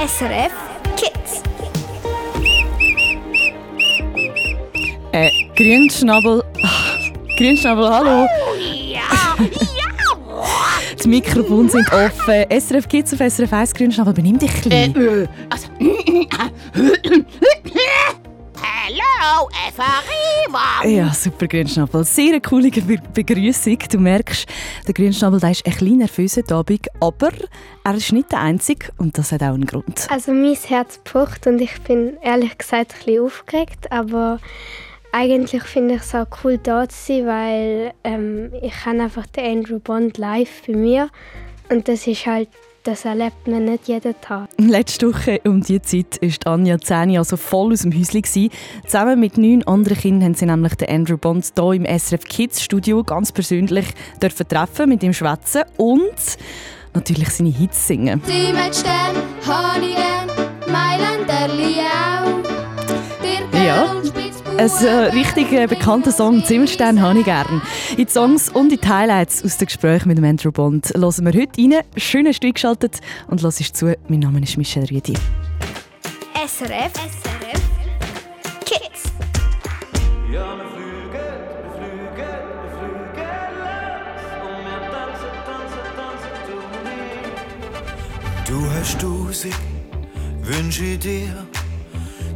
SRF Kids. Äh, Grünschnabel. Grünschnabel, hallo. Oh, ja, ja. Die Mikrofone sind offen. SRF Kids auf SRF 1 Grünschnabel, benimm dich ein bisschen. Äh, also. Hallo, Eva Ja, super Grünschnabel. Sehr eine coole Be Begrüßung. Du merkst, der Grünschnabel der ist ein bisschen nervös heute Abend, aber er ist nicht der Einzige und das hat auch einen Grund. Also mein Herz pocht und ich bin ehrlich gesagt ein bisschen aufgeregt, aber eigentlich finde ich es auch cool da zu sein, weil ähm, ich habe einfach den Andrew Bond live bei mir und das ist halt das erlebt man nicht jeden Tag. Letzte Woche um diese Zeit war Anja Zäni also voll aus dem Häuschen. Gewesen. Zusammen mit neun anderen Kindern haben sie nämlich den Andrew Bond hier im SRF Kids Studio ganz persönlich dürfen treffen, mit ihm schwätzen und natürlich seine Hits singen. Sie mit Stern, Honigen, Mailand. Ein äh, richtig äh, bekannter Song, Zimmerstern, habe ich gern. In die Songs und in die Highlights aus den Gesprächen mit dem Andrew Bond hören wir heute rein. Schön hast du eingeschaltet und lass zu. Mein Name ist Michelle Rüdi. SRF, SRF Kids. Ja, wir fliegen, wir fliegen, wir fliegen los und wir tanzen, tanzen, tanzen, du Du hast Tausend Wünsche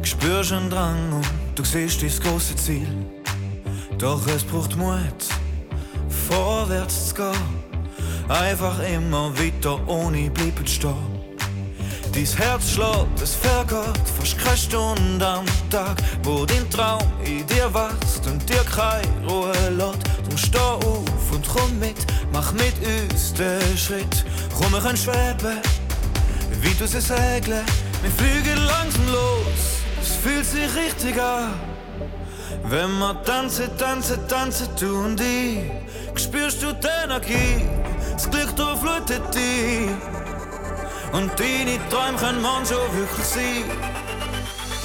ich einen Drang und du siehst das große Ziel. Doch es braucht Mut, vorwärts zu gehen, einfach immer weiter ohne bleiben stehen. Dies Herz schlägt, es vergeht fast keine Stunde am Tag, wo dein Traum in dir wächst und dir keine Ruhe lässt. Drum steh auf und komm mit, mach mit uns den Schritt. Komm, wir können schweben, wie du sie segeln. Wir fliegen langsam los, es fühlt sich richtig an. Wenn wir tanzen, tanzen, tanzen, du und ich, spürst du die Energie, das Glück durchflutet dich. Und deine Träume können manchmal wirklich sein.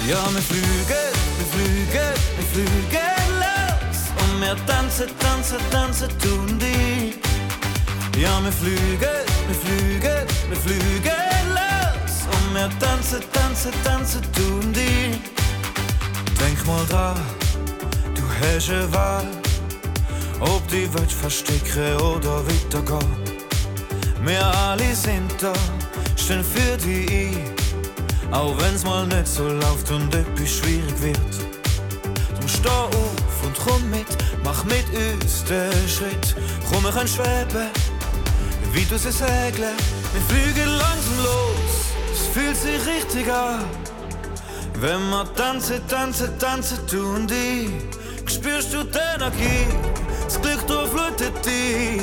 Ja, wir fliegen, wir fliegen, wir fliegen los. Und wir tanzen, tanzen, tanzen, tun die. Ja, wir fliegen, wir fliegen, wir fliegen los. Wir tanzen, tanzen, tanzen, tun die. Denk mal dran, du hast eine Wahl. Ob die willst verstecken oder weitergehen. Wir alle sind da stehen für die ein, auch wenn's mal nicht so läuft und etwas schwierig wird. Drum steh auf und komm mit, mach mit uns den Schritt. Komm, wir können schweben, wie du sie segeln. Wir fliegen langsam los, fühlt sich richtig an. Wenn wir tanzen, tanzen, tanzen, du und ich, spürst du die Energie, das Glück durchflutet dich.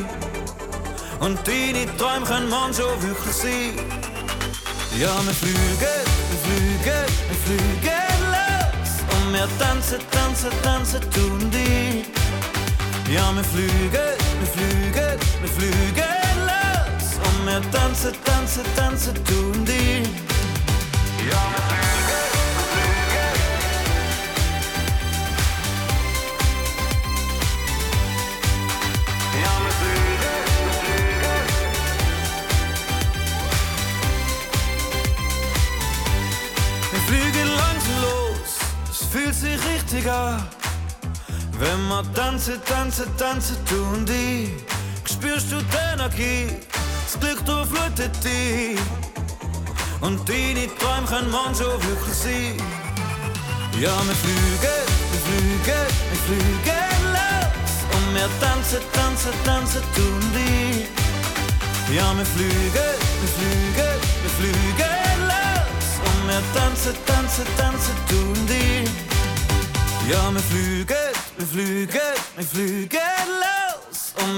Und deine Träume können manchmal wirklich sein. Ja, wir fliegen, wir fliegen, wir fliegen los. Und wir tanzen, tanzen, tanzen, tun die. Ja, wir fliegen, wir fliegen, wir fliegen wir tanzen, tanzen, tanzen, tun die. Ja, wir fliegen, wir fliegen. Ja, wir fliegen, wir fliegen. Wir fliegen langsam los, es fühlt sich richtig an. Wenn wir tanzen, tanzen, tanzen, tun die. Spürst du die Energie, das Glück durchflutet dich. Und deine Träume können manchmal wirklich sein. Ja, wir fliegen, wir fliegen, wir fliegen los. Und wir tanzen, tanzen, tanzen, tun die. Ja, wir fliegen, wir fliegen, wir fliegen los. Und wir tanzen, tanzen, tanzen, tun die. Ja, wir fliegen, wir fliegen, wir fliegen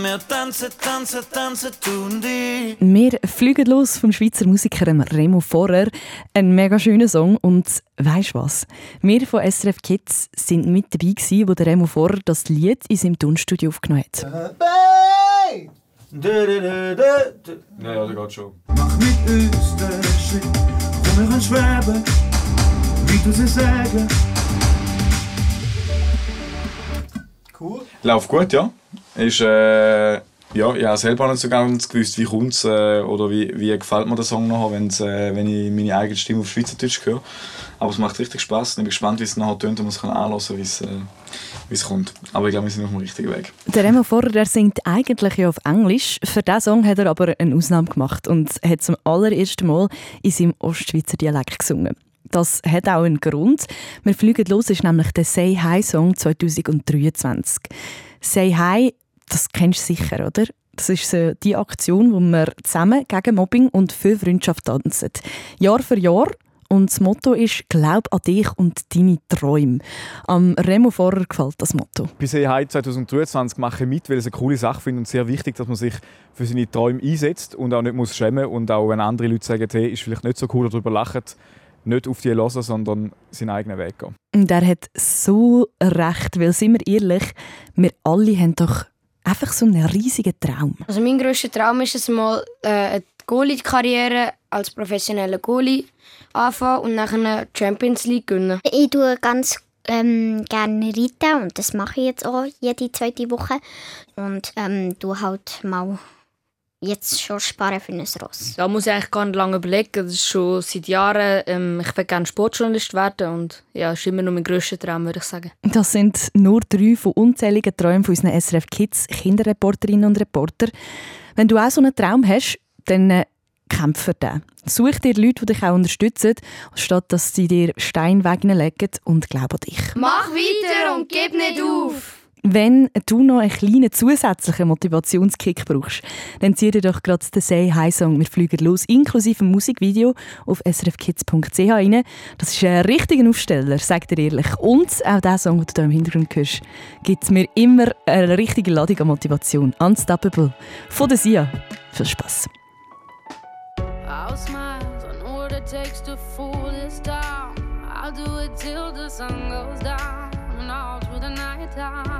wir tanzen, tanzen, tanzen, tun die. Wir fliegen los vom Schweizer Musiker Remo Vorer. Ein mega schöner Song. Und weisst was? Wir von SRF Kids sind mit dabei, gewesen, wo der Remo Vorer das Lied in seinem Tonstudio aufgenommen hat. Hey! Ja, ja, das geht schon. Mach mit uns den Schritt, komm wir können schweben, wie du sie sagen. Cool. Läuft gut, ja. Ist äh, ja, ich habe selber nicht so ganz gewusst, wie kommt es äh, oder wie, wie gefällt mir der Song nachher, äh, wenn ich meine eigene Stimme auf Schweizerdeutsch höre. Aber es macht richtig Spaß. Ich bin gespannt, wie es nachher tönt und man kann anhören, wie äh, wie es kommt. Aber ich glaube, wir sind auf dem richtigen Weg. Der Remo Vorrer der singt eigentlich ja auf Englisch. Für diesen Song hat er aber eine Ausnahme gemacht und hat zum allerersten Mal in seinem Ostschweizer Dialekt gesungen. Das hat auch einen Grund. Wir fliegen los ist nämlich der Say Hi Song 2023. Say Hi, das kennst du sicher, oder? Das ist die Aktion, wo wir zusammen gegen Mobbing und für Freundschaft tanzen. Jahr für Jahr. Und das Motto ist «Glaub an dich und deine Träume». Am Remo Vorer gefällt das Motto. Bei Say Hi 2023 mache ich mit, weil ich es eine coole Sache finde und sehr wichtig, dass man sich für seine Träume einsetzt und auch nicht muss schämen und auch wenn andere Leute sagen, hey, ist vielleicht nicht so cool, darüber lachen, nicht auf die hören, sondern seinen eigenen Weg gehen. Und er hat so recht, weil, sind wir ehrlich, wir alle haben doch einfach so einen riesigen Traum. Also mein grösster Traum ist es mal, äh, eine Goalie-Karriere als professioneller Goalie anfangen und nachher eine Champions League gewinnen. Ich tue ganz ähm, gerne reiten und das mache ich jetzt auch jede zweite Woche. Und ähm, du halt mal jetzt schon sparen für ein Ross. Da muss ich eigentlich gar nicht lange überlegen. Das ist schon seit Jahren. Ähm, ich will gerne Sportjournalist werden und ja, das ist immer noch mein grösster Traum, würde ich sagen. Das sind nur drei von unzähligen Träumen von unseren SRF Kids, Kinderreporterinnen und Reporter. Wenn du auch so einen Traum hast, dann äh, kämpf für den. Such dir Leute, die dich auch unterstützen, statt dass sie dir Steinwege legen und glaub an dich. Mach weiter und gib nicht auf! Wenn du noch einen kleinen zusätzlichen Motivationskick brauchst, dann zieh dir doch gerade den Say Hi Song «Wir fliegen los» inklusive Musikvideo auf srfkids.ch rein. Das ist ein richtiger Aufsteller, sagt dir ehrlich. Und auch der Song, den du hier im Hintergrund hörst, gibt mir immer eine richtige Ladung an Motivation. «Unstoppable» von der Sia. Viel town. I'll do it till the sun goes down and all through the night time.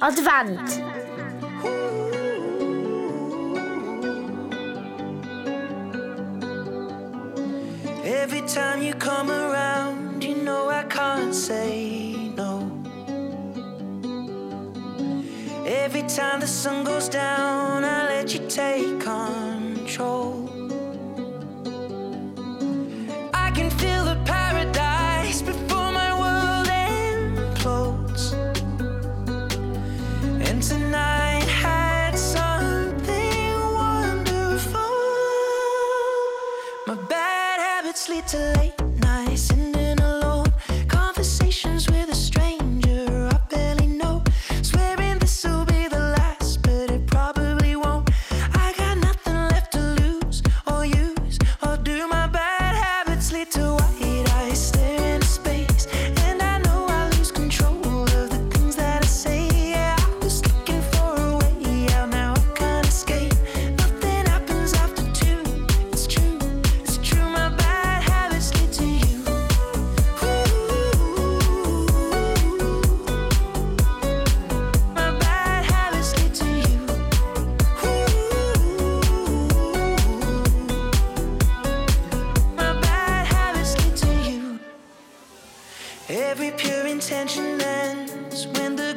Advent. Every pure intention ends when the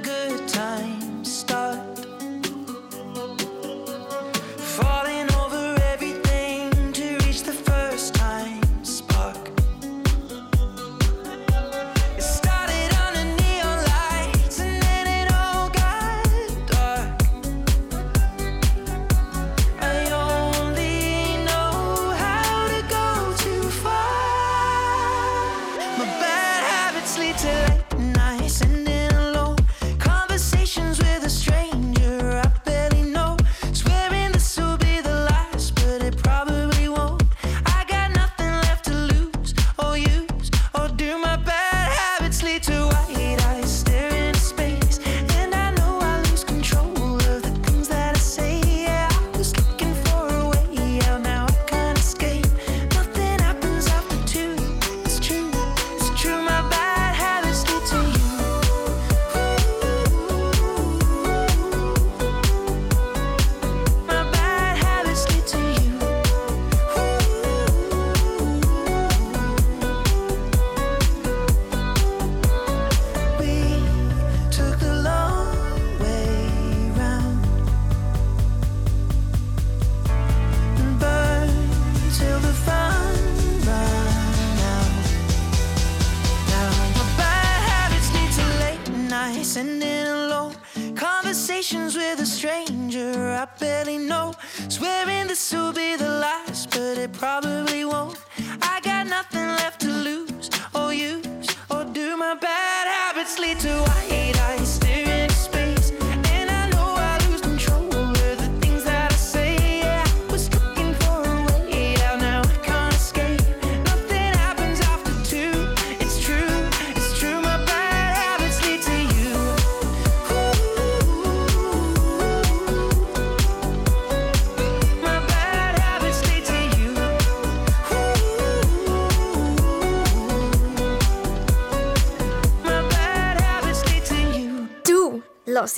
whisper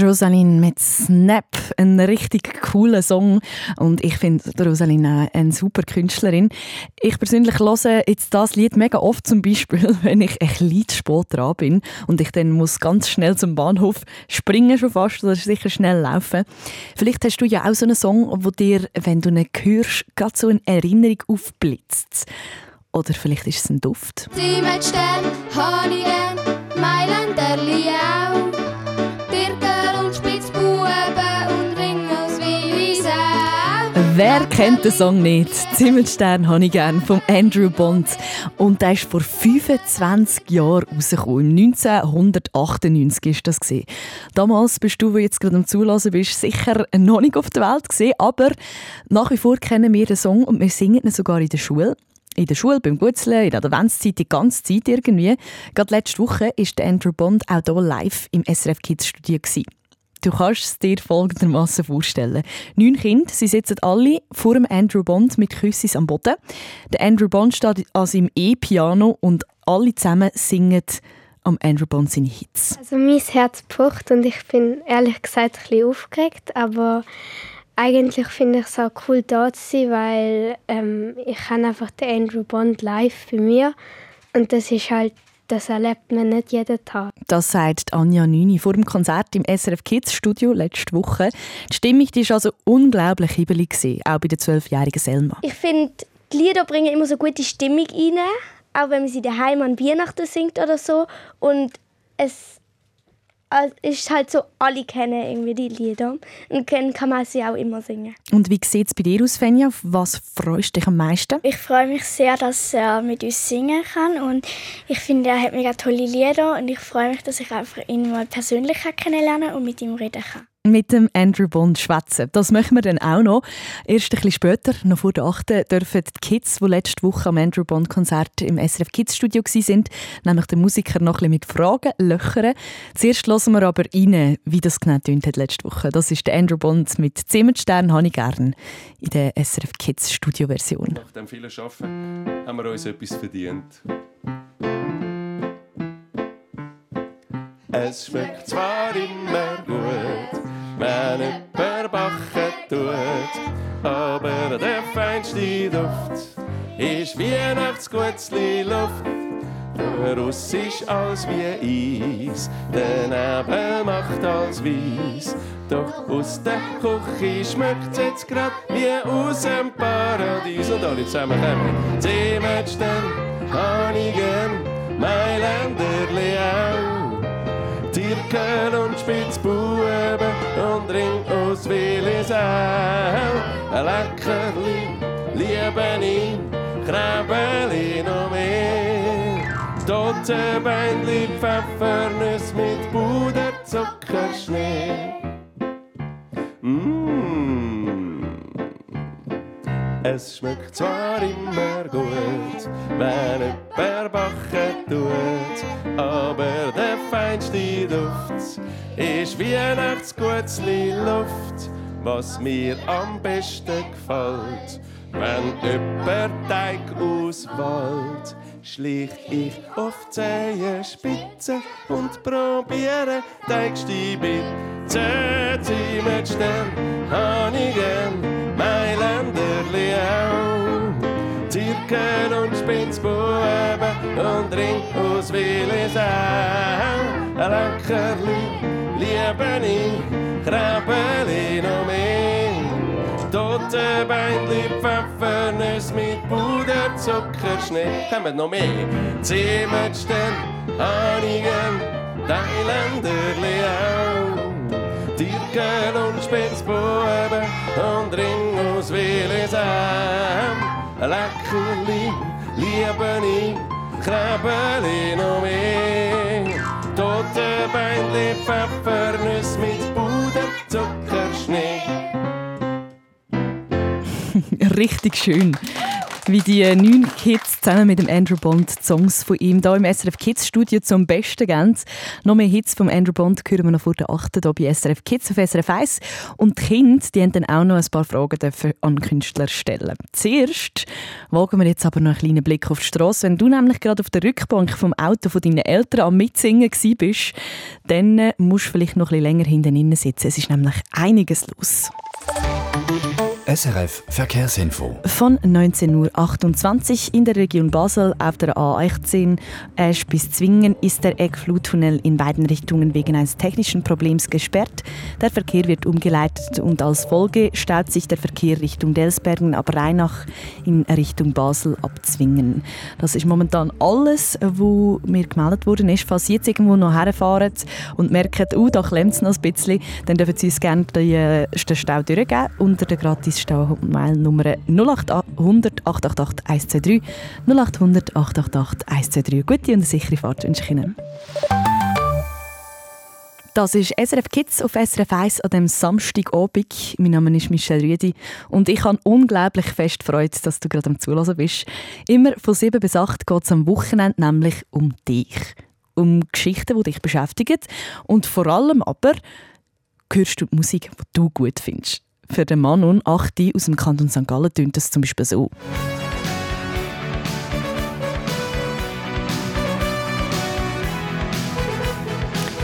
Rosaline mit Snap, ein richtig cooler Song. Und ich finde Rosaline eine super Künstlerin. Ich persönlich höre jetzt das Lied mega oft, zum Beispiel, wenn ich ein zu spät dran bin und ich dann muss ganz schnell zum Bahnhof springen schon fast oder sicher schnell laufen. Vielleicht hast du ja auch so einen Song, wo dir, wenn du ihn hörst, gerade so eine Erinnerung aufblitzt. Oder vielleicht ist es ein Duft. Die mit Stern, Honigen, Mailänderli auch. Wer kennt den Song nicht? Zimmerstern habe ich gern vom Andrew Bond. Und der ist vor 25 Jahren rausgekommen. 1998 ist das gesehen. Damals bist du, wo jetzt gerade am Zulassen bist, sicher noch nicht auf der Welt gesehen, aber nach wie vor kennen wir den Song und wir singen ihn sogar in der Schule. In der Schule, beim Gutzeln, in der Adventszeit, die ganze Zeit irgendwie. Gerade letzte Woche war Andrew Bond auch hier live im SRF Kids Studio. Gewesen. Du kannst es dir folgendermaßen vorstellen. Neun Kinder, sie sitzen alle vor dem Andrew Bond mit Küssis am Boden. Der Andrew Bond steht an seinem E-Piano und alle zusammen singen am Andrew Bond seine Hits. Also mein Herz pocht und ich bin ehrlich gesagt ein bisschen aufgeregt, aber eigentlich finde ich es auch cool da zu sein, weil ähm, ich habe einfach den Andrew Bond live bei mir und das ist halt, das erlebt man nicht jeden Tag. Das sagt Anja Nüni vor dem Konzert im SRF Kids Studio letzte Woche. Die Stimmung die war also unglaublich hibbelig, auch bei der zwölfjährigen Selma. Ich finde, die Lieder bringen immer so gute Stimmung rein, auch wenn man sie daheim an Weihnachten singt oder so. Und es ist halt so, alle kennen irgendwie die Lieder und dann kann man sie auch immer singen. Und wie sieht es bei dir aus, Fenja? Auf was freust du dich am meisten? Ich freue mich sehr, dass er mit uns singen kann und ich finde, er hat mega tolle Lieder und ich freue mich, dass ich einfach ihn mal persönlich kennenlernen und mit ihm reden kann. Mit dem Andrew Bond schwätzen. Das machen wir dann auch noch. Erst ein bisschen später, noch vor der 8. dürfen die Kids, die letzte Woche am Andrew Bond Konzert im SRF Kids Studio waren, nämlich den Musiker noch ein bisschen mit Fragen löchern. Zuerst hören wir aber rein, wie das genau hat letzte Woche. Das ist der Andrew Bond mit Zimmerstern, habe ich gern, in der SRF Kids Studio Version. Nach dem vielen Arbeiten haben wir uns etwas verdient. Es schmeckt zwar immer gut, jemand backen tut, aber der feinste Duft ist Weihnachtsgutzli Luft. Russ ist alles wie Eis, der Nebel macht alles weiss. Doch aus der Küche schmeckt's jetzt grad wie aus dem Paradies. Und alle zusammen kommen. Zimmerstern, Hanigen, Mailänderli auch. Tirkel und Spitzbuben und Ring aus Willisau. Leckerli, liebe ich, Krebeli noch mehr. Totenbeinli, Pfeffernüsse mit Puder, Zucker, Schnee. Mm. Es schmeckt zwar immer gut, wenn jemand backen tut, aber der feinste Duft ist Weihnachtsgutzli Luft, was mir am besten gefällt. Wenn jemand Teig auswählt, schlich ich auf Zehenspitze und probiere Teigstiebe. Zähti mit Stern, hab Mailänderli auch. Zirkel und Spitzbuben und Ring aus Willisau. Leckerli, liebe ich, Krabbeli noch mehr. Tote Beinli, Pfeffernüsse mit Puder, Zucker, Schnee. Kommen noch mehr. Zimmerstern, Hanigen, Thailänderli auch. Tirkel und Spitzbuben und Ring aus Willisau. Leckerli, liebe ich, Krabbeli noch mehr. Tote Beinli, Pfeffernüsse mit Puder, Zucker, Schnee. Richtig schön. Wie die neun Kids zusammen mit dem Andrew Bond Songs von ihm hier im SRF Kids Studio zum Besten geben. Noch mehr Hits von Andrew Bond hören wir noch vor der 8. hier bei SRF Kids auf SRF 1. Und die Kinder die haben dann auch noch ein paar Fragen an Künstler stellen. Zuerst wagen wir jetzt aber noch einen kleinen Blick auf die Straße. Wenn du nämlich gerade auf der Rückbank vom Auto von deinen Eltern am Mitsingen bist, dann musst du vielleicht noch ein bisschen länger hinten sitzen. Es ist nämlich einiges los. SRF Verkehrsinfo. Von 19.28 Uhr in der Region Basel auf der A18 Esch bis Zwingen ist der Eckfluttunnel in beiden Richtungen wegen eines technischen Problems gesperrt. Der Verkehr wird umgeleitet und als Folge staut sich der Verkehr Richtung Delsbergen ab Rheinach in Richtung Basel ab Zwingen. Das ist momentan alles, was mir gemeldet worden ist. Falls Sie jetzt irgendwo noch herfahren und merken, oh, da klemmt es noch ein bisschen, dann dürfen Sie uns gerne den Stau durchgeben unter der gratis Stau-Mail-Nummer 0800 888 123 0800 888 123. Gute und eine sichere Fahrt wünsche ich Ihnen. Das ist SRF Kids auf SRF 1 an diesem Samstagabend. Mein Name ist Michelle Rüdi und ich habe unglaublich fest Freude, dass du gerade am Zuhören bist. Immer von 7 bis 8 geht es am Wochenende nämlich um dich. Um Geschichten, die dich beschäftigen und vor allem aber hörst du die Musik, die du gut findest. Für den Manon, 8 aus dem Kanton St. Gallen, tönt das zum Beispiel so.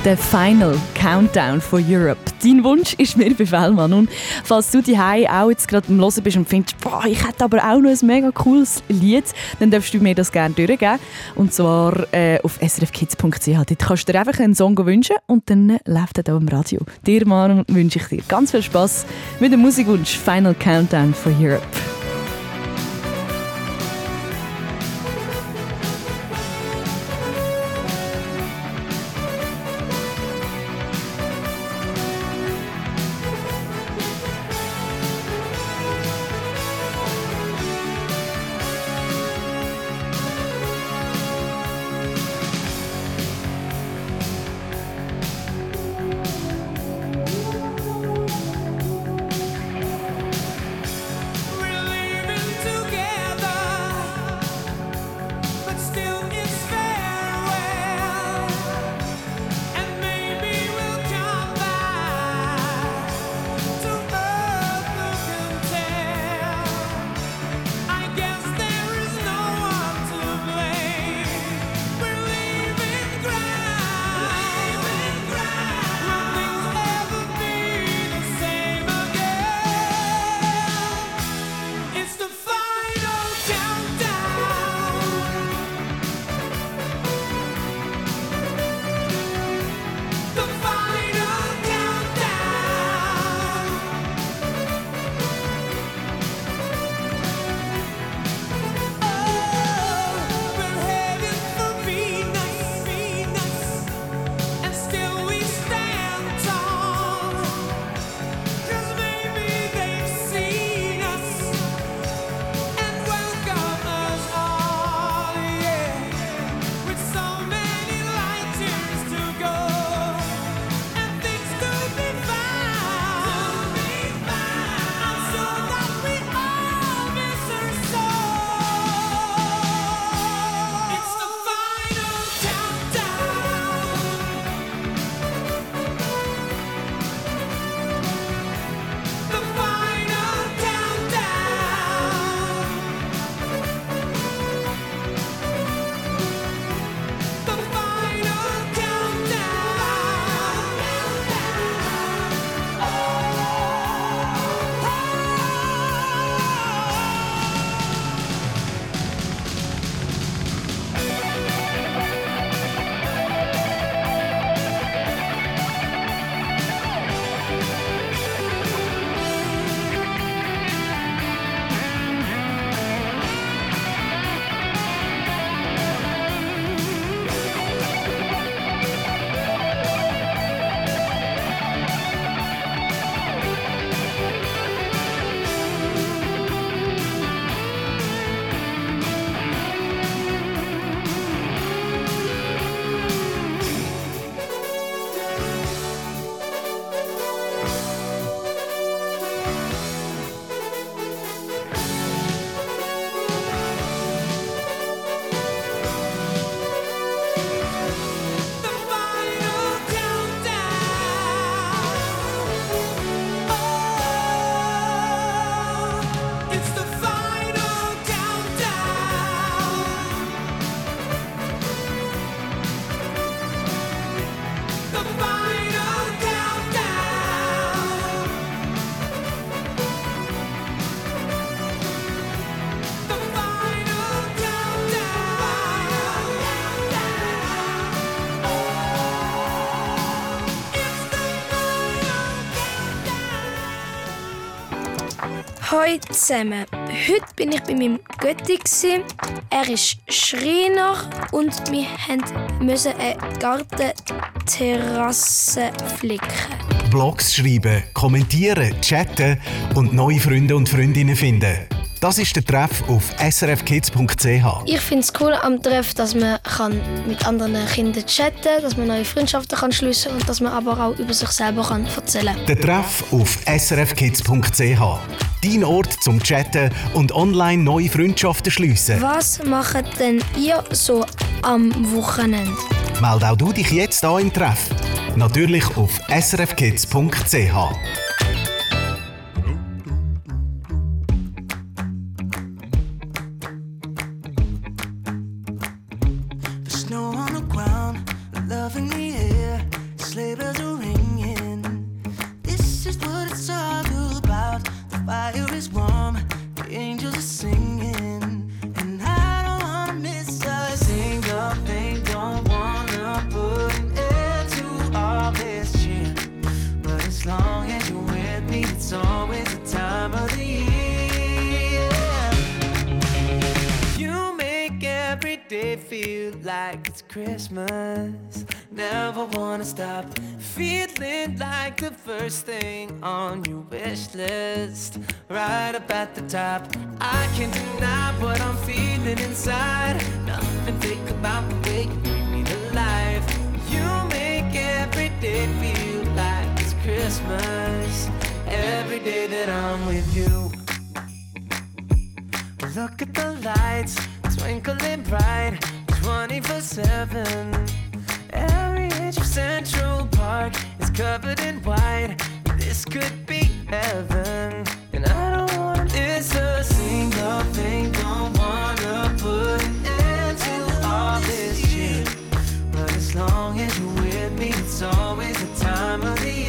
Der Final Countdown for Europe. Dein Wunsch ist mir Befehl, Manon. Falls du daheim auch jetzt gerade am Hören bist und findest, boah, ich hätte aber auch noch ein mega cooles Lied, dann darfst du mir das gerne durchgeben. Und zwar äh, auf srfkids.ch. Dort kannst du dir einfach einen Song wünschen und dann läuft er hier im Radio. Dir, Manon, wünsche ich dir ganz viel Spaß mit dem Musikwunsch Final Countdown for Europe. Hallo zusammen. Heute bin ich bei meinem Götti. Er ist Schreiner und wir mussten eine Gartenterrasse flicken. Blogs schreiben, kommentieren, chatten und neue Freunde und Freundinnen finden. Das ist der Treff auf srfkids.ch. Ich finde es cool am Treff, dass man kann mit anderen Kindern chatten kann, dass man neue Freundschaften kann schliessen und dass man aber auch über sich selber kann erzählen kann. Der Treff auf srfkids.ch. Dein Ort zum Chatten und online neue Freundschaften schliessen. Was macht denn ihr so am Wochenende? Meld auch du dich jetzt an im Treff. Natürlich auf srfkids.ch. as long as you're with me, it's always the time of the year. You make every day feel like it's Christmas. Never wanna stop feeling like the first thing on your wish list. Right up at the top. I can't deny what I'm feeling inside. Nothing fake about the way you bring me to life. You make every day feel Christmas. Every day that I'm with you. Look at the lights twinkling bright 24 7. Every inch of Central Park is covered in white. This could be heaven. And I don't wanna miss a single thing. Don't wanna put an end to all this shit. But as long as you're with me, it's always the time of the year.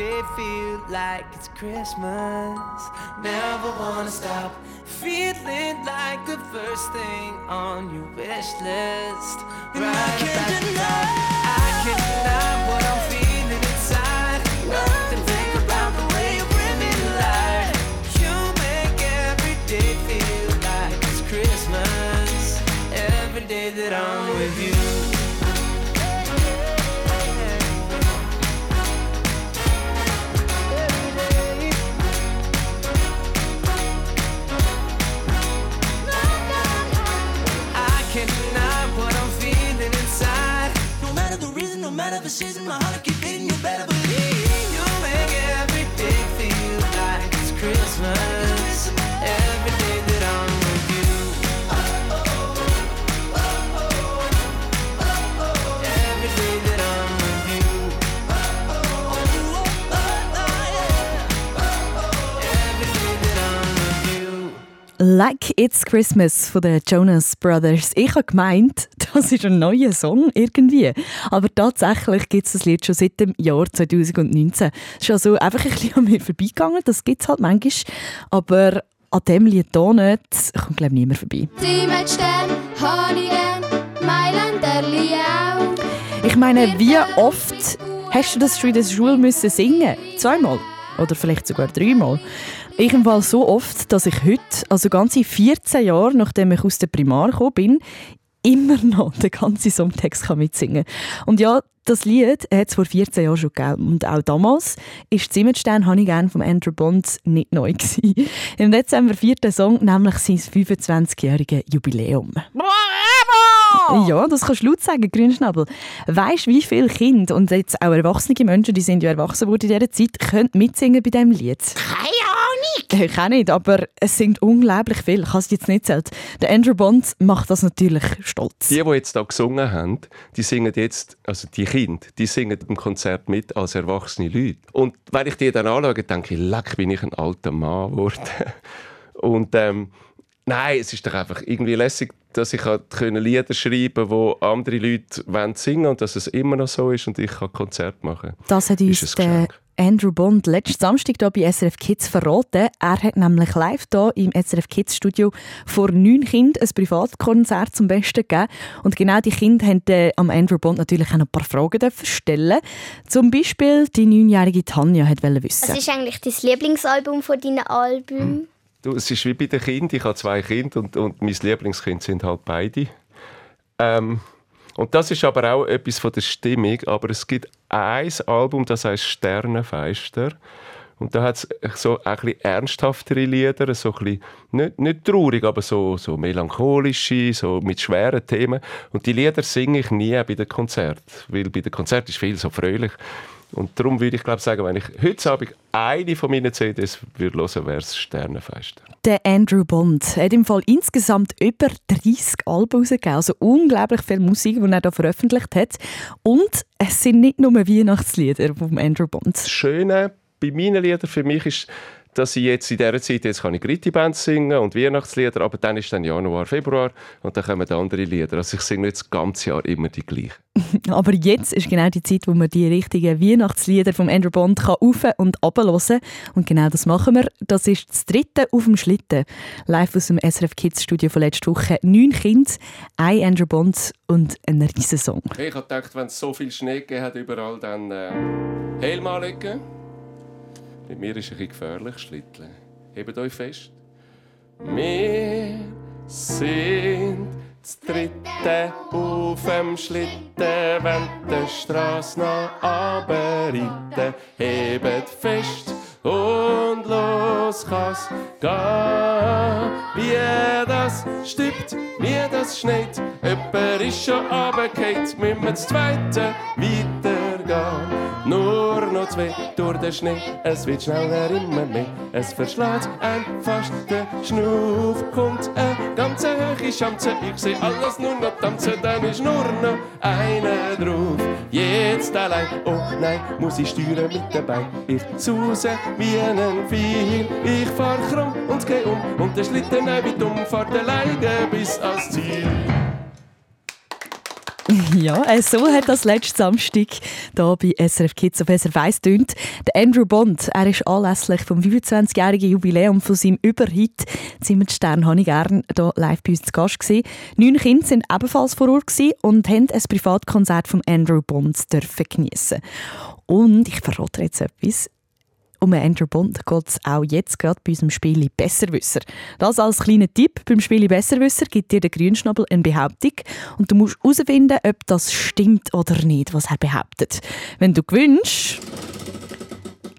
Day feel like it's Christmas. Never wanna stop feeling like the first thing on your wish list. Right at the top. I can't deny what I'm feeling inside. Nothing fake about the way you bring me to life. You make every day feel like it's Christmas. Every day that I'm matter if season, my heart keep beating, you better believe. Like It's Christmas von den Jonas Brothers. Ich habe gemeint, das ist ein neuer Song irgendwie. Aber tatsächlich gibt es das Lied schon seit dem Jahr 2019. Es ist also einfach ein bisschen an mir vorbeigegangen. Das gibt es halt manchmal. Aber an dem Lied hier nicht, kommt glaube ich niemand vorbei. Ich meine, wie oft hast du das schon in der Schule müssen singen? Zweimal? Oder vielleicht sogar dreimal? Ich im Fall so oft, dass ich heute, also ganze 14 Jahre nachdem ich aus der Primar gekommen bin, immer noch den ganzen Songtext kann mitsingen Und ja, das Lied hat es vor 14 Jahren schon gegeben. Und auch damals ist «Zimmerstein habe ich gern» von Andrew Bond nicht neu gewesen. Im Dezember feiert der Song nämlich sein 25-jähriges Jubiläum. Ja, das kannst du laut sagen, Grünschnabel. Weißt du, wie viele Kinder und jetzt auch erwachsene Menschen, die sind ja erwachsen worden in dieser Zeit, können mitsingen bei diesem Lied? Keine Ahnung, Ich auch nicht, aber es singt unglaublich viel. Ich habe es jetzt nicht erzählt. Der Andrew Bond macht das natürlich stolz. Die, die jetzt da gesungen haben, die singen jetzt, also die Kinder, die singen im Konzert mit als erwachsene Leute. Und wenn ich die dann anschaue, denke ich, leck, bin ich ein alter Mann geworden. Und ähm, nein, es ist doch einfach irgendwie lässig, dass ich halt können Lieder schreiben konnte, wo andere Leute wollen singen und dass es immer noch so ist und ich kann Konzert machen. Das hat uns ein der Andrew Bond letzten Samstag hier bei SRF Kids verraten. Er hat nämlich live hier im SRF Kids Studio vor neun Kindern ein Privatkonzert zum Besten gegeben. Und genau die Kinder haben äh, am Andrew Bond natürlich auch noch ein paar Fragen dürfen stellen. Zum Beispiel die neunjährige Tanja hat wissen. Was ist eigentlich dein Lieblingsalbum von deinen Alben? Du, es ist wie bei den Kindern. Ich habe zwei Kinder und, und mein Lieblingskind sind halt beide. Ähm, und das ist aber auch etwas von der Stimmung. Aber es gibt ein Album, das heißt Sternenfeister. Und da hat es so ein bisschen ernsthaftere Lieder, so ein bisschen, nicht, nicht traurig, aber so, so melancholische, so mit schweren Themen. Und die Lieder singe ich nie bei den Konzerten, weil bei den Konzerten ist viel so fröhlich. Und darum würde ich glaube sagen, wenn ich heute Abend eine von meinen CDs würde hören, wäre es Sternenfeister. Der Andrew Bond hat im Fall insgesamt über 30 Alben rausgegeben. Also unglaublich viel Musik, die er da veröffentlicht hat. Und es sind nicht nur Weihnachtslieder vom Andrew Bond. Das Schöne bei meinen Liedern für mich ist, dass ich jetzt in dieser Zeit, jetzt kann ich Gritti-Bands singen und Weihnachtslieder, aber dann ist dann Januar, Februar und dann kommen andere Lieder. Also ich singe nicht das ganze Jahr immer die gleichen. Aber jetzt ist genau die Zeit, wo man die richtigen Weihnachtslieder von Andrew Bond kann auf und runterhören Und genau das machen wir. Das ist das dritte auf dem Schlitten. Live aus dem SRF Kids Studio von letzter Woche. Neun Kinder, ein Andrew Bond und ein riesen Song. Ich habe gedacht, wenn es so viel Schnee gegeben hat überall, dann äh, Helm anlegen. Mit mir ist es ein bisschen gefährlich, Schlitteln. Hebt euch fest. Wir sind das dritte auf dem Schlitten, wenn die Strasse nach runterreiten. Hebt fest und los kann's gehen. Wie das stippt, wie das schneit, jemand ist schon runtergefallen, müssen wir das Zweite weitergehen. Nur noch zwei durch den Schnee, es wird schneller immer mehr. Es verschlägt ein fast Schnuff, kommt eine ganze hohe Schanze. Ich seh alles nur noch tanzen, dann ist nur noch einer drauf. Jetzt allein, oh nein, muss ich steuern mit dabei. Ich sause wie ein Pfeil, ich fahr krumm und geh um. Und der Schlitten wie dumm fahrt alleine bis ans Ziel. Ja, äh, so hat das letzten Samstag hier bei SRF Kids auf SRF 1 tönt. Der Andrew Bond, er ist anlässlich vom 25-jährigen Jubiläum von seinem Überhit «Zimmerstern» habe ich gerne hier live bei uns zu Gast gesehen. Neun Kinder sind ebenfalls vor Ort gewesen und haben ein Privatkonzert von Andrew Bond dürfen geniessen. Und ich verrate jetzt etwas. Um Andrew Bond geht es auch jetzt gerade bei unserem Spiel Besserwisser. Das als kleiner Tipp. Beim Spiel Besserwisser gibt dir der Grünschnabel eine Behauptung und du musst herausfinden, ob das stimmt oder nicht, was er behauptet. Wenn du gewinnst,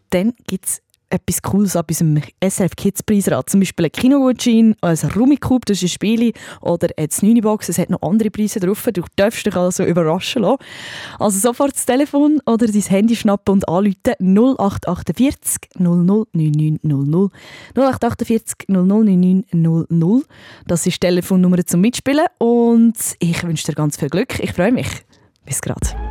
dann gibt es etwas Cooles ab unserem SRF Kids Preisrad. Zum Beispiel ein Kinogutschein, ein Rummikub, das ist ein Spiel, oder eine 9 Box, es hat noch andere Preise drauf. Du darfst dich also überraschen lassen. Also sofort das Telefon oder dein Handy schnappen und anrufen 0848 00 9900 0848 00 9900. Das ist die Telefonnummer zum Mitspielen und ich wünsche dir ganz viel Glück. Ich freue mich. Bis gerade.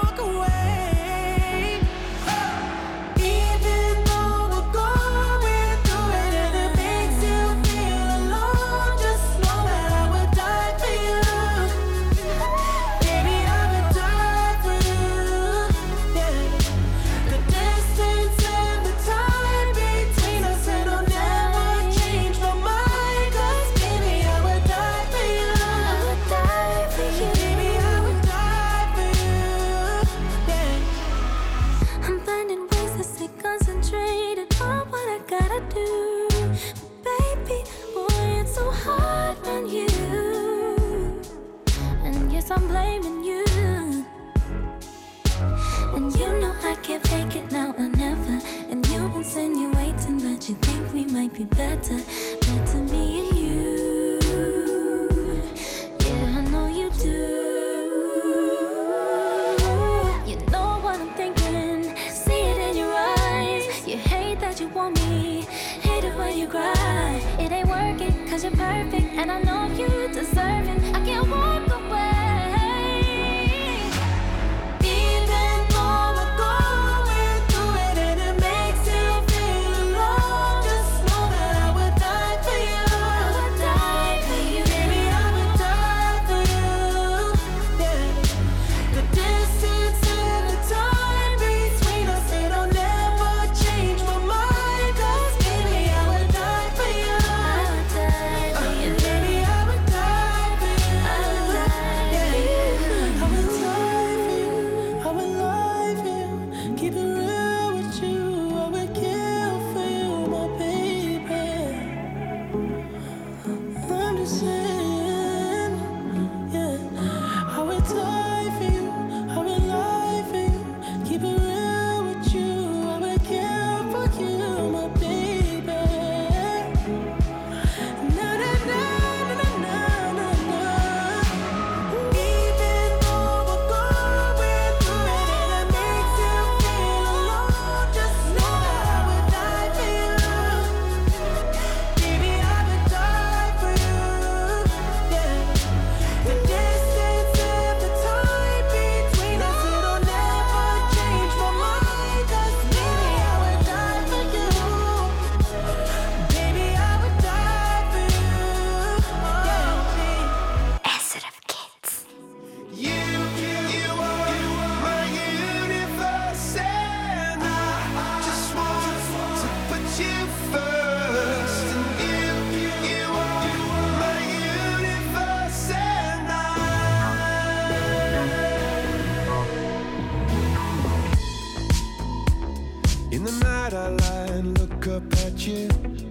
up at you.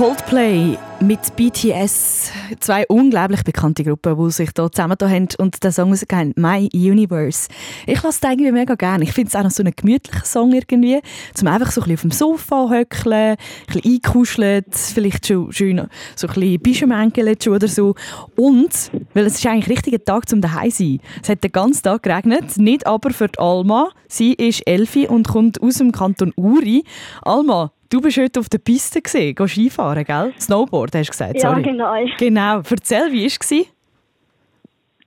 Coldplay mit BTS, zwei unglaublich bekannte Gruppen, die sich hier zusammengetan haben und den Song rausgegeben My Universe. Ich lasse den irgendwie mega gerne. Ich finde es auch noch so einen gemütlichen Song irgendwie, zum einfach so ein bisschen auf dem Sofa höckeln, ein bisschen einkuscheln, vielleicht schon schön so ein bisschen Bischemänkeln oder so. Und, weil es ist eigentlich ein richtiger Tag zum daheim sein. Es hat den ganzen Tag geregnet, nicht aber für die Alma. Sie ist Elfi und kommt aus dem Kanton Uri. Alma, Du bist heute auf der Piste gesehen, geh Skifahren, gell? Snowboard, hast du gesagt. Ja, Sorry. genau. Genau. Erzähl, wie war es?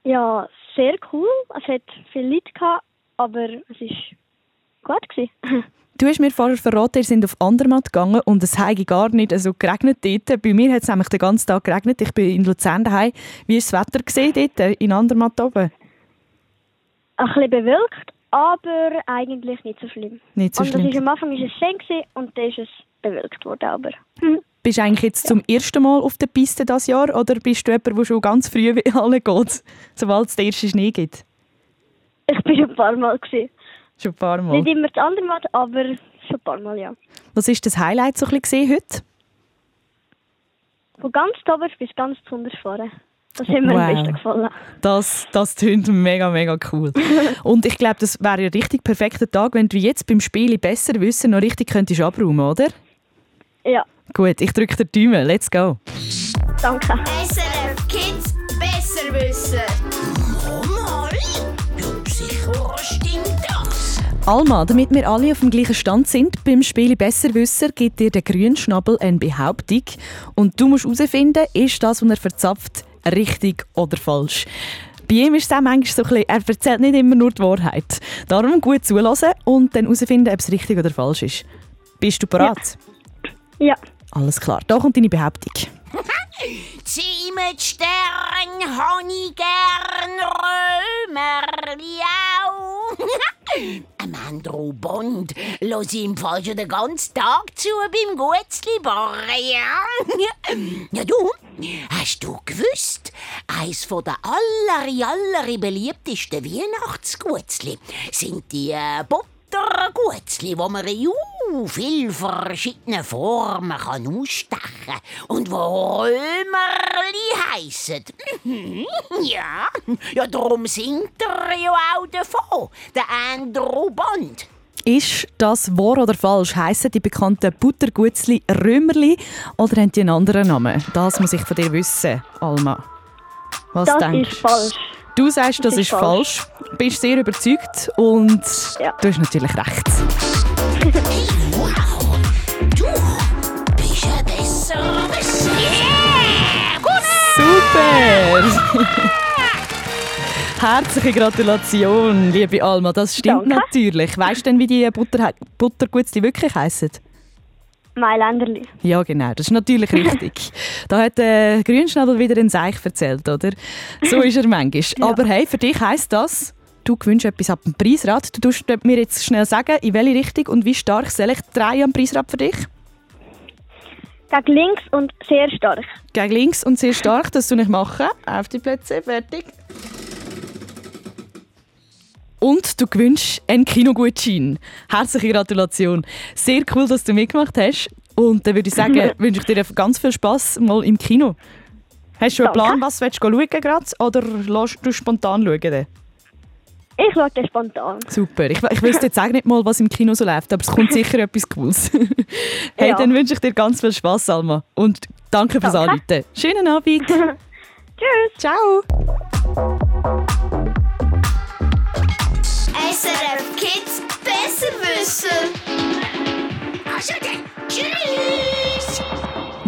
Ja, sehr cool. Es hat viele Leute gehabt, aber es war gut. Gewesen. Du hast mir vorher verraten, ihr seid auf Andermatt gegangen und es hat gar nicht so geregnet dort. Bei mir hat es nämlich den ganzen Tag geregnet. Ich bin in Luzern daheim. Wie ist das Wetter dort in Andermatt oben? Ein bisschen bewölkt, aber eigentlich nicht so schlimm. Nicht so und schlimm. Das ist, am Anfang war es schön und dann ist es bewölkt worden. Aber Bist du eigentlich jetzt zum ersten Mal auf der Piste dieses Jahr oder bist du jemand, der schon ganz früh wie alle geht, sobald es den ersten Schnee gibt? ich bin schon ein paar Mal. Gewesen. Schon ein paar Mal. Nicht immer das andere Mal, aber schon ein paar Mal, ja. Was war das Highlight so ein bisschen gesehen heute? Von ganz oben bis ganz zu vorne. Das hat mir Wow. am besten gefallen. Das, das klingt mega, mega cool. Und ich glaube, das wäre ein richtig perfekter Tag, wenn du jetzt beim Spielen besser wissen noch richtig könntest abräumen, oder? Ja, Gut, ich drücke den Daumen. Let's go. danke. SRF Kids besser wissen. Ja sicher stimmt das. Alma, damit wir alle auf dem gleichen Stand sind, beim Spielen Besserwisser gibt dir der Grünschnabel eine Behauptung. Und du musst herausfinden, ist das, was er verzapft, richtig oder falsch. Bei ihm ist es auch manchmal so ein bisschen, er erzählt nicht immer nur die Wahrheit. Darum gut zulassen und dann herausfinden, ob es richtig oder falsch ist. Bist du bereit? Ja. Alles klar, da kommt deine Behauptung. Zieh mit Stern, Honig gern, Römerli auch. Amandro Bond, lass ihm fast den ganzen Tag zu beim Gutzli barren, ja? Ja, du, hast du gewusst, eins von der aller, aller beliebtesten Weihnachtsgutzli sind die äh, Buttergutzli, wo man in uh, viel verschiedene Formen kann ausstechen kann und wo Römerli heissen. Mhm, ja, ja, darum singt er ja auch davon, der Andrew Bond. Ist das wahr oder falsch? Heissen die bekannten Buttergutzli Römerli oder haben die einen anderen Namen? Das muss ich von dir wissen, Alma. Was das denkst ist falsch. Du sagst, das, Das ist ist falsch. Bist sehr überzeugt und du hast natürlich recht. Bist ein besser Wisser. Yeah! Super! Herzliche Gratulation, liebe Alma. Das stimmt Danke. natürlich. Weißt du denn, wie die Butter Buttergutzli wirklich heissen? Mailänderli. Ja, genau. Das ist natürlich richtig. da hat der Grünschnabel wieder ein Seich erzählt, oder? So ist er manchmal. Aber hey, für dich heisst das, du gewünscht etwas ab dem Preisrad. Du tust mir jetzt schnell sagen, in welche Richtung und wie stark soll ich drehen am Preisrad für dich? Gegen links und sehr stark. Gegen links und sehr stark, das tue ich machen. Auf die Plätze, fertig. Und du gewünschst einen Kinogutschein. Herzliche Gratulation. Sehr cool, dass du mitgemacht hast. Und dann würde ich sagen, wünsche ich dir ganz viel Spass mal im Kino. Hast du schon einen Plan, was willst du schauen gerade? Oder lässt du spontan schauen? Dann? Ich schaue das spontan. Super. Ich, ich wüsste jetzt auch nicht mal, was im Kino so läuft, aber es kommt sicher etwas Cooles. hey, Ja. dann wünsche ich dir ganz viel Spass, Alma. Und Danke fürs Danke. Anrufen. Schönen Abend. Tschüss. Ciao. Besser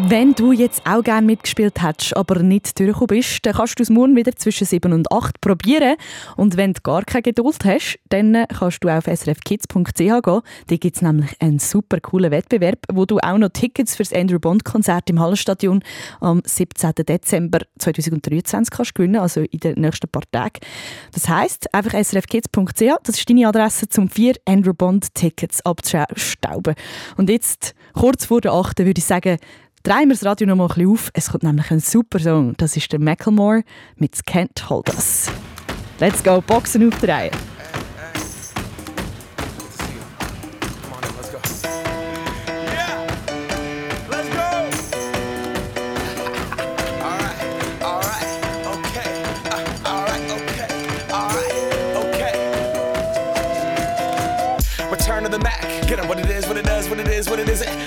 Wenn du jetzt auch gerne mitgespielt hättest, aber nicht durchgekommen bist, dann kannst du es morgen wieder zwischen 7 und 8 probieren. Und wenn du gar keine Geduld hast, dann kannst du auf srfkids.ch gehen. Da gibt es nämlich einen super coolen Wettbewerb, wo du auch noch Tickets für das Andrew Bond Konzert im Hallenstadion am 17. Dezember 2023 kannst gewinnen, also in den nächsten paar Tagen. Das heisst, einfach srfkids.ch, das ist deine Adresse, um vier Andrew Bond Tickets abzustauben. Und jetzt, kurz vor der 8. würde ich sagen, drehen wir das Radio noch mal ein bisschen auf. Es kommt nämlich ein super Song. Das ist der Macklemore mit «Can't Hold Us». Let's go, Boxen auf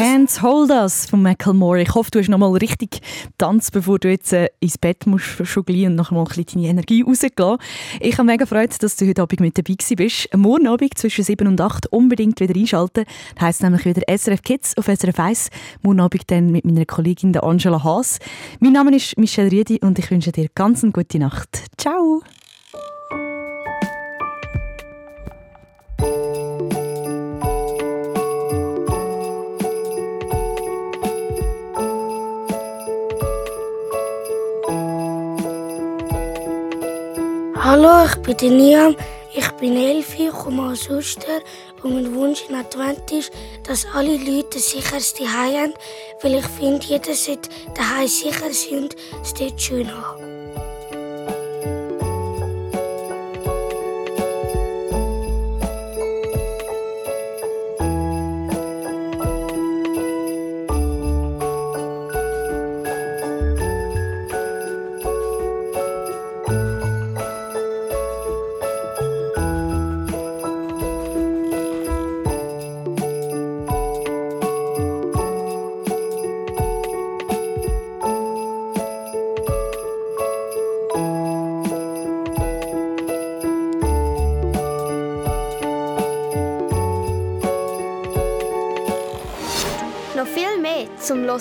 Can't Hold Us von Macklemore. Ich hoffe, du hast noch mal richtig tanzt, bevor du jetzt äh, ins Bett musst und noch mal ein bisschen deine Energie rausgelassen. Ich habe mega gefreut, dass du heute Abend mit dabei bist. Morgen Abend zwischen 7 und 8 unbedingt wieder einschalten. Das heisst nämlich wieder SRF Kids auf SRF 1. Morgen Abend dann mit meiner Kollegin Angela Haas. Mein Name ist Michelle Riedi und ich wünsche dir ganz eine gute Nacht. Ciao! Hallo, ich bin der Liam, ich bin Elfi, komme aus Uster und mein Wunsch in Advent ist, dass alle Leute sicheres Zuhause haben, weil ich finde, jeder sollte daheim sicher sein und es dort schön haben.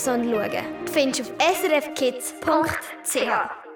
Hören und Schauen findest du auf srfkids.ch.